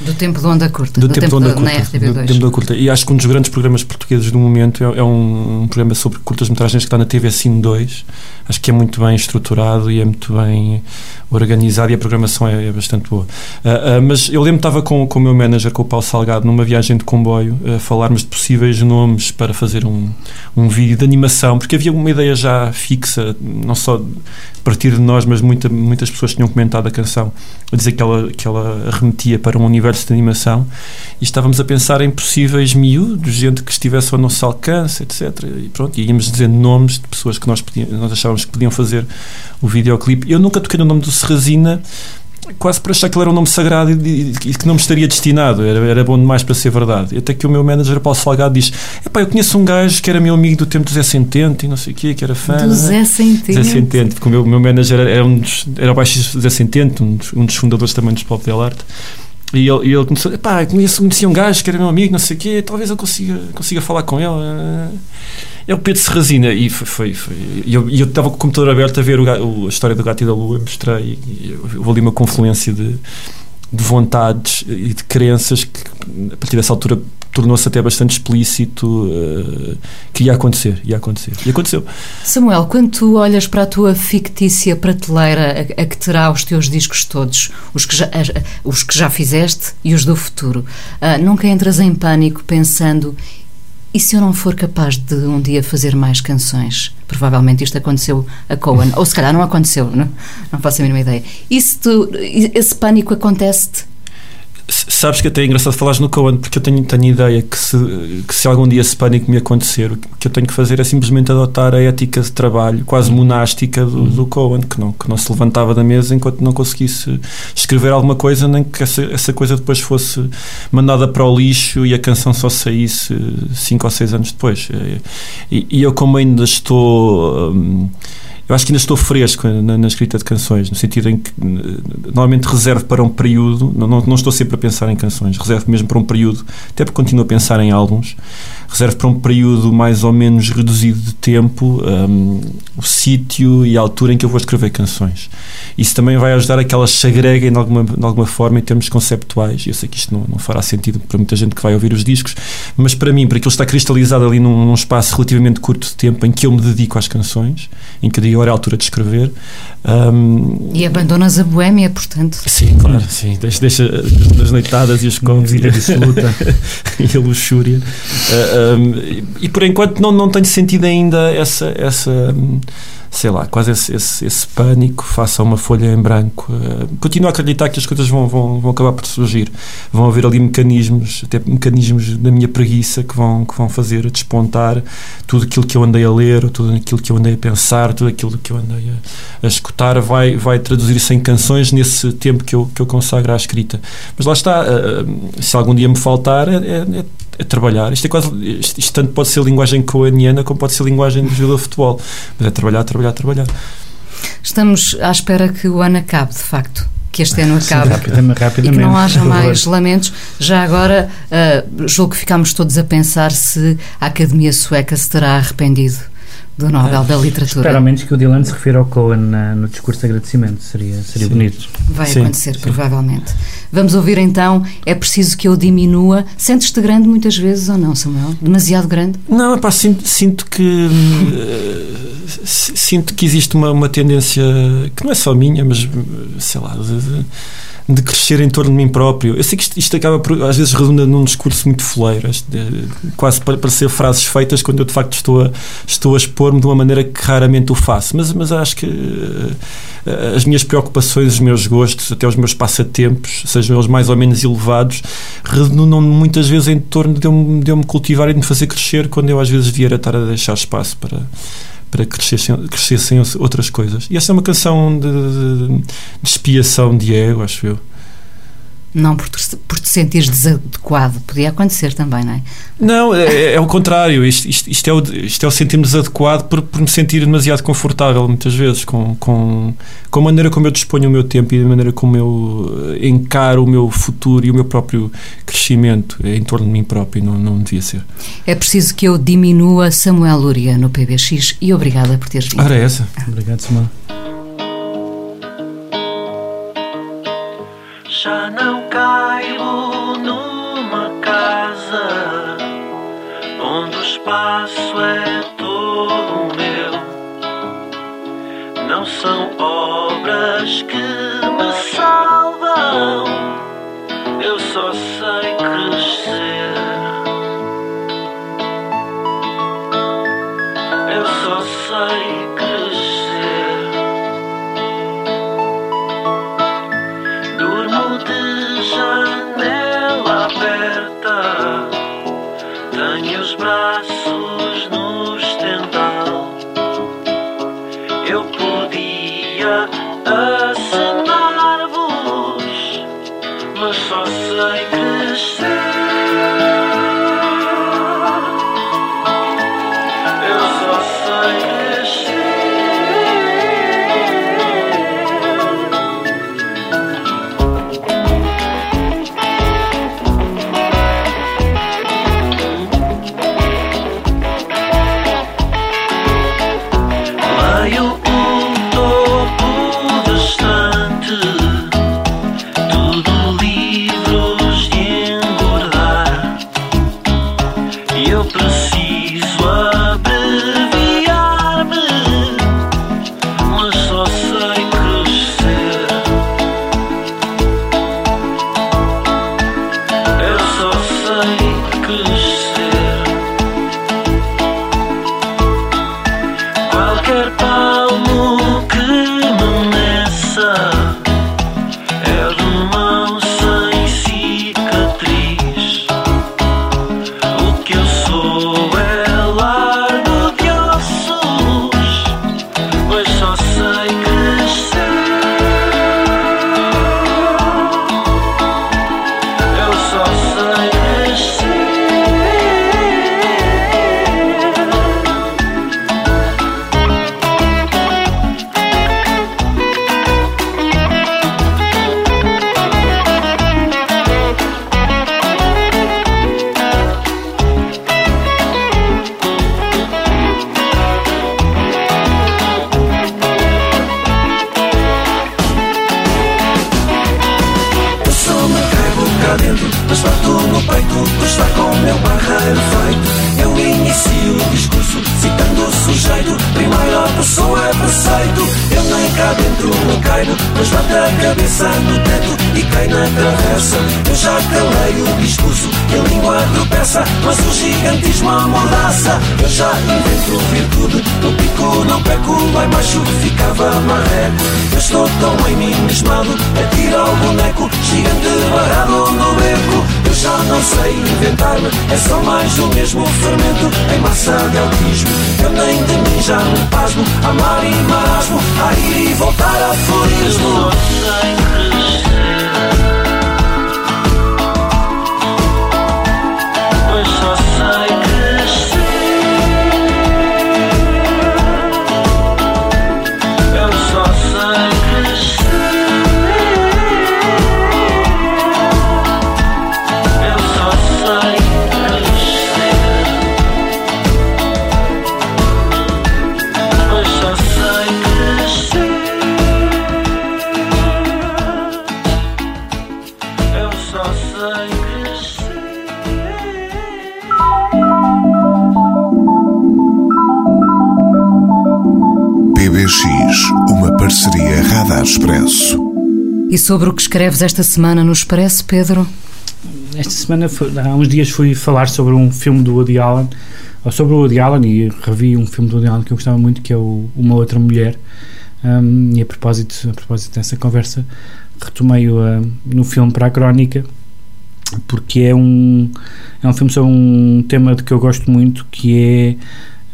Do tempo de onda curta. Do, do tempo, tempo de onda curta. Na RTP2. Do tempo de onda curta. E acho que um dos grandes programas portugueses do momento é, é um, um, programa sobre curtas-metragens que está na TV Cine 2. Acho que é muito bem estruturado e é muito bem organizado e a programação é, é bastante boa. Uh, uh, mas eu lembro que estava com, com o meu manager, com o Paulo Salgado, numa viagem de comboio, a falarmos de possíveis nomes para fazer um, um vídeo de animação, porque havia uma ideia já fixa, não só a partir de nós, mas muita, muitas pessoas tinham comentado a canção, a dizer que ela, que ela remetia para um universo de animação, e estávamos a pensar em possíveis miúdos, gente que estivesse ao nosso alcance, etc. E pronto, e íamos dizendo nomes de pessoas que nós, podíamos, nós achávamos que podiam fazer o videoclipe. Eu nunca toquei no nome do Serrazina, quase por achar que ele era um nome sagrado e, e, que não me estaria destinado, era, era bom demais para ser verdade. Até que o meu manager, Paulo Salgado, diz: Epá, eu conheço um gajo que era meu amigo do tempo do Zé Centente e não sei o quê, que era fã. Do Zé Centente. Zé porque o meu, meu manager era, um dos, era o baixista do Zé Centente, um dos, um dos fundadores também dos Pop Del Arte. E ele, ele começou: conheço, conhecia um gajo que era meu amigo, não sei o quê, talvez eu consiga, consiga falar com ele. É o Pedro Serrazina e foi, foi, foi e eu, estava com o computador aberto a ver o, a história do Gato e da Lua mostrei e eu ali uma confluência de, de vontades e de crenças que a partir dessa altura tornou-se até bastante explícito uh, que ia acontecer, ia acontecer. E aconteceu. Samuel, quando tu olhas para a tua fictícia prateleira a, a que terá os teus discos todos, os que já, a, os que já fizeste e os do futuro, uh, nunca entras em pânico pensando E se eu não for capaz de um dia fazer mais canções? Provavelmente isto aconteceu a Cohen, ou se calhar não aconteceu, não, não faço a mínima ideia. E se tu, esse pânico acontece-te? Sabes que até é engraçado falares no Cohen, porque eu tenho, tenho ideia que se, que se algum dia esse pânico me acontecer, o que eu tenho que fazer é simplesmente adotar a ética de trabalho quase monástica do, do Cohen, que não, que não se levantava da mesa enquanto não conseguisse escrever alguma coisa, nem que essa, essa coisa depois fosse mandada para o lixo e a canção só saísse cinco ou seis anos depois. E, e eu, como ainda estou. Hum, eu acho que ainda estou fresco na, na, escrita de canções, no sentido em que normalmente reservo para um período, não, não, não, estou sempre a pensar em canções, reservo mesmo para um período, até porque continuo a pensar em álbuns, reservo para um período mais ou menos reduzido de tempo um, o sítio e a altura em que eu vou escrever canções. Isso também vai ajudar a que elas se agreguem de alguma, de alguma forma em termos conceptuais. Eu sei que isto não, não fará sentido para muita gente que vai ouvir os discos, mas para mim, para aquilo está cristalizado ali num, num espaço relativamente curto de tempo em que eu me dedico às canções, em que eu digo agora é a altura de escrever. Um, e abandonas a boémia, portanto. Sim, claro, sim. Deixa, deixa as noitadas e os copos e, e a luxúria. Uh, um, e, e, por enquanto não, não tenho sentido ainda essa. essa sei lá, quase esse, esse, esse pânico face a uma folha em branco. Uh, continuo a acreditar que as coisas vão, vão, vão acabar por surgir. Vão haver ali mecanismos, até mecanismos da minha preguiça que vão, que vão fazer despontar tudo aquilo que eu andei a ler, tudo aquilo que eu andei a pensar, tudo aquilo que eu andei a, a escutar, vai, vai traduzir-se em canções nesse tempo que eu, que eu consagro à escrita. Mas lá está, uh, se algum dia me faltar, é, é, é trabalhar. Isto é quase. Isto, isto, tanto pode ser linguagem coaniana como pode ser linguagem de jogador de futebol. Mas é trabalhar, trabalhar, trabalhar. Estamos à espera que o ano acabe, de facto. Que este ano acabe. Sim, rapidamente, rapidamente, e que não haja mais lamentos. Já agora, uh, julgo que ficámos todos a pensar se a Academia Sueca se terá arrependido do Nobel da Literatura. Espero ao menos que o Dylan se refira ao Cohen na, no discurso de agradecimento, seria, seria bonito. Vai sim, acontecer, sim. provavelmente. Vamos ouvir então, é preciso que eu diminua. Sentes-te grande muitas vezes ou não, Samuel? Demasiado grande? Não, pá, sinto, sinto que uh, sinto que existe uma, uma tendência que não é só minha, mas sei lá. De, crescer em torno de mim próprio. Eu sei que isto, isto acaba por, às vezes redunda num discurso muito foleiro, quase para parecer frases feitas quando eu de facto estou a, estou a expor-me de uma maneira que raramente o faço. Mas, mas acho que uh, as minhas preocupações, os meus gostos, até os meus passatempos, sejam eles mais ou menos elevados, redundam muitas vezes em torno de eu, de eu me cultivar e de me fazer crescer quando eu às vezes vier a estar a deixar espaço para para que crescessem, crescessem outras coisas. E essa é uma canção de, de, de expiação de ego, acho eu. Não por te, por te sentires desadequado, podia acontecer também, não é? Não, é, é, é o contrário. Isto, isto, isto, é o, isto é o sentir-me desadequado por, por me sentir demasiado confortável, muitas vezes, com, com, com a maneira como eu disponho o meu tempo e a maneira como eu eh, encaro o meu futuro e o meu próprio crescimento em torno de mim próprio. Não, não devia ser. É preciso que eu diminua Samuel Luria no PBX e obrigada por teres vindo. Ora, é essa. Obrigado, Samuel. Já não é todo meu. Não são obras que me salvam, eu só sei sobre o que escreves esta semana no Expresso, Pedro? Esta semana, há uns dias, fui falar sobre um filme do Woody Allen, ou sobre o Woody Allen, e revi um filme do Woody Allen que eu gostava muito, que é o Uma Outra Mulher. Um, e a propósito, a propósito dessa conversa, retomei-o ah, no filme para a Crónica, porque é um, é um filme sobre um tema de que eu gosto muito, que é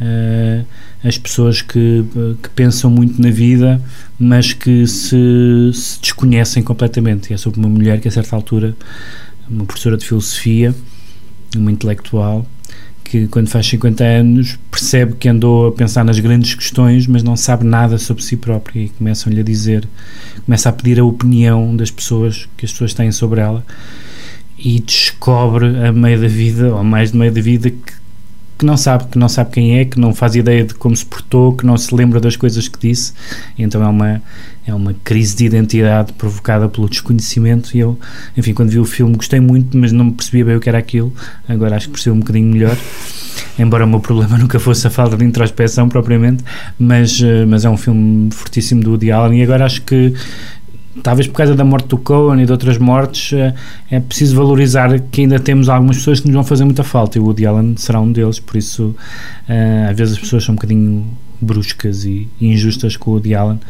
ah, as pessoas que, que pensam muito na vida, mas que se, se desconhecem completamente. E é sobre uma mulher que, a certa altura, uma professora de filosofia, uma intelectual, que quando faz 50 anos percebe que andou a pensar nas grandes questões, mas não sabe nada sobre si própria e começam-lhe a dizer, começa a pedir a opinião das pessoas que as pessoas têm sobre ela e descobre a meio da vida, ou mais de meio da vida, que, que não sabe, que não sabe quem é, que não faz ideia de como se portou, que não se lembra das coisas que disse. Então é uma é uma crise de identidade provocada pelo desconhecimento e eu, enfim, quando vi o filme gostei muito, mas não percebia bem o que era aquilo. Agora acho que percebo um bocadinho melhor. Embora o meu problema nunca fosse a falta de introspeção propriamente, mas, eh, mas é um filme fortíssimo do Woody Allen e agora acho que talvez por causa da morte do Cohen e de outras mortes, eh, é preciso valorizar que ainda temos algumas pessoas que nos vão fazer muita falta e o Woody Allen será um deles, por isso eh, às vezes as pessoas são um bocadinho bruscas e injustas com o Woody Allen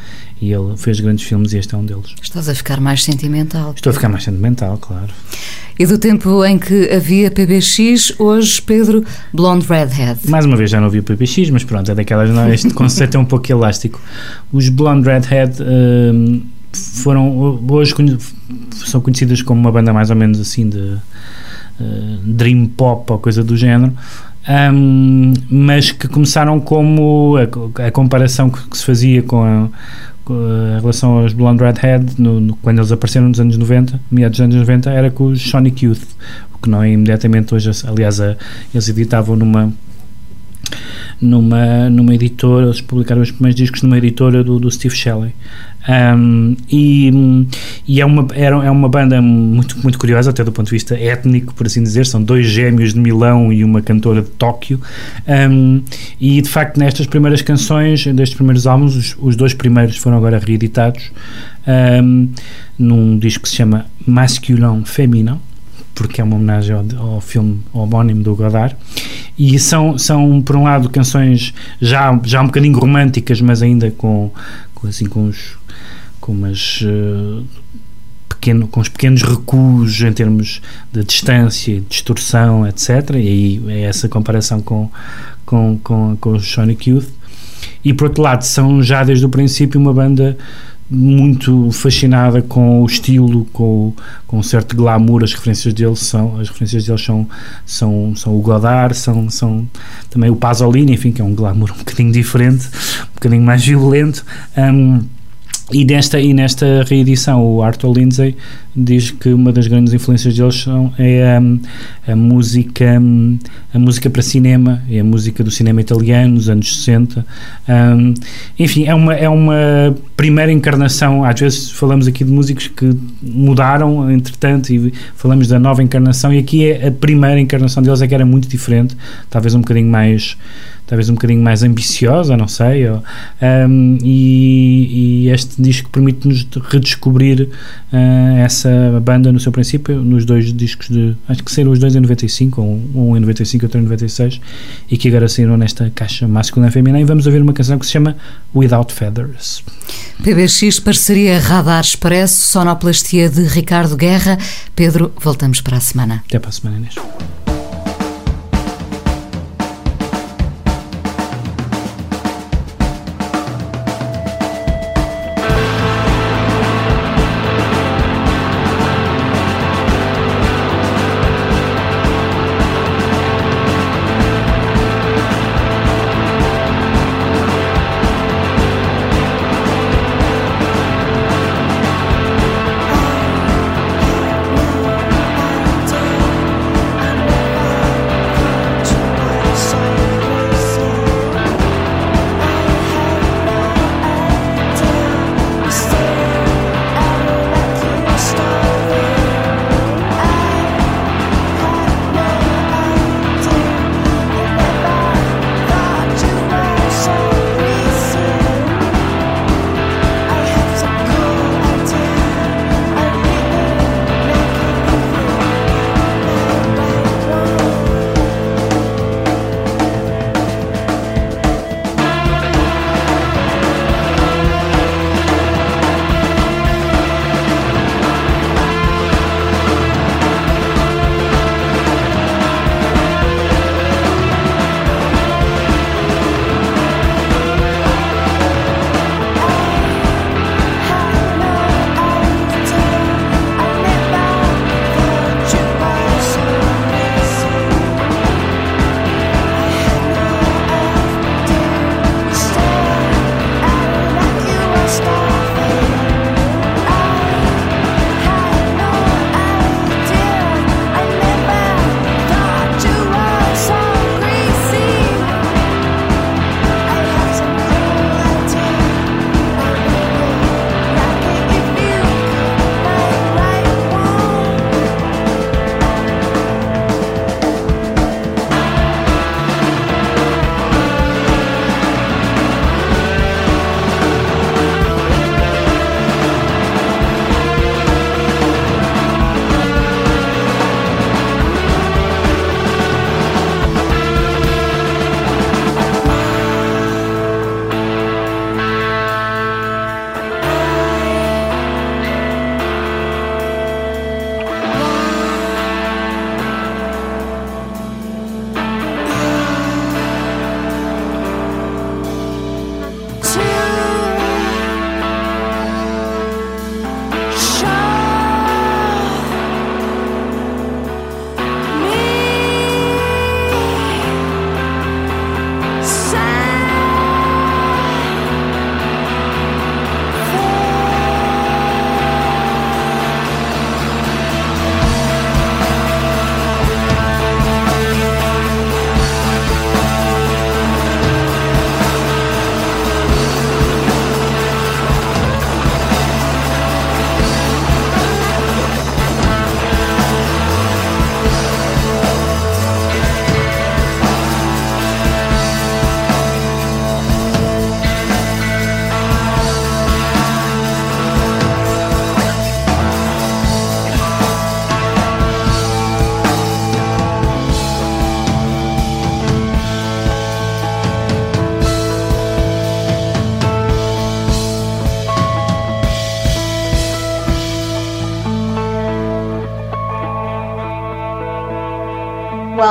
e ele fez grandes filmes e este é um deles. Estás a ficar mais sentimental. Estou a ficar mais sentimental, claro. E do tempo em que havia PBX, hoje, Pedro, Blonde Redhead. Mais uma vez já não vi o PPX, mas pronto, é daquelas, não, este conceito é um pouco elástico. Os Blonde Redhead hum, foram, hoje são conhecidas como uma banda mais ou menos assim de uh, dream pop ou coisa do género. hum, mas que começaram como a, a comparação que, que se fazia com a, com a relação aos Blonde Redhead no, no- quando eles apareceram nos anos 90, meados dos anos 90, era com os Sonic Youth, o que não é imediatamente hoje, aliás, a- eles editavam numa numa, numa editora, eles publicaram os primeiros discos numa editora do, do Steve Shelley. Um, e e é, uma, é uma banda muito, muito curiosa, até do ponto de vista étnico, por assim dizer. São dois gêmeos de Milão e uma cantora de Tóquio. Um, e de facto, nestas primeiras canções, destes primeiros álbuns, os, os dois primeiros foram agora reeditados um, num disco que se chama Masculin Féminin porque é uma homenagem ao, ao filme homónimo do Godard. E são, são por um lado canções já, já um bocadinho românticas mas ainda com, com assim com os com umas eh, pequeno, com os pequenos recuos em termos de distância distorção etc e aí é essa comparação com com, com, com os Sonic Youth. E por outro lado são já desde o princípio uma banda muito fascinada com o estilo, com, com um certo glamour. As referências deles são, as referências deles são, são, são o Godard, são, são também o Pasolini, enfim, que é um glamour um bocadinho diferente, um bocadinho mais violento. Um, E nesta, e nesta reedição, o Arthur Lindsay diz que uma das grandes influências deles são, é a, a música a música para cinema, é a música do cinema italiano nos anos 60. Um, enfim, é uma, é uma primeira encarnação. Às vezes falamos aqui de músicos que mudaram, entretanto, e falamos da nova encarnação, e aqui é a primeira encarnação deles, é que era muito diferente, talvez um bocadinho mais talvez um bocadinho mais ambiciosa, não sei, ou, um, e, e, este disco permite-nos redescobrir uh, essa banda no seu princípio, nos dois discos de, acho que saíram os dois em 95, um, um em 95 e outro em 96, e que agora saíram nesta caixa masculina e feminina, e vamos ouvir uma canção que se chama Without Feathers. PBX, parceria Radar Expresso, sonoplastia de Ricardo Guerra. Pedro, voltamos para a semana. Até para a semana, Inês.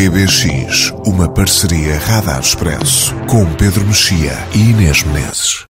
PBX, uma parceria Radar Expresso com Pedro Mexia e Inês Menezes.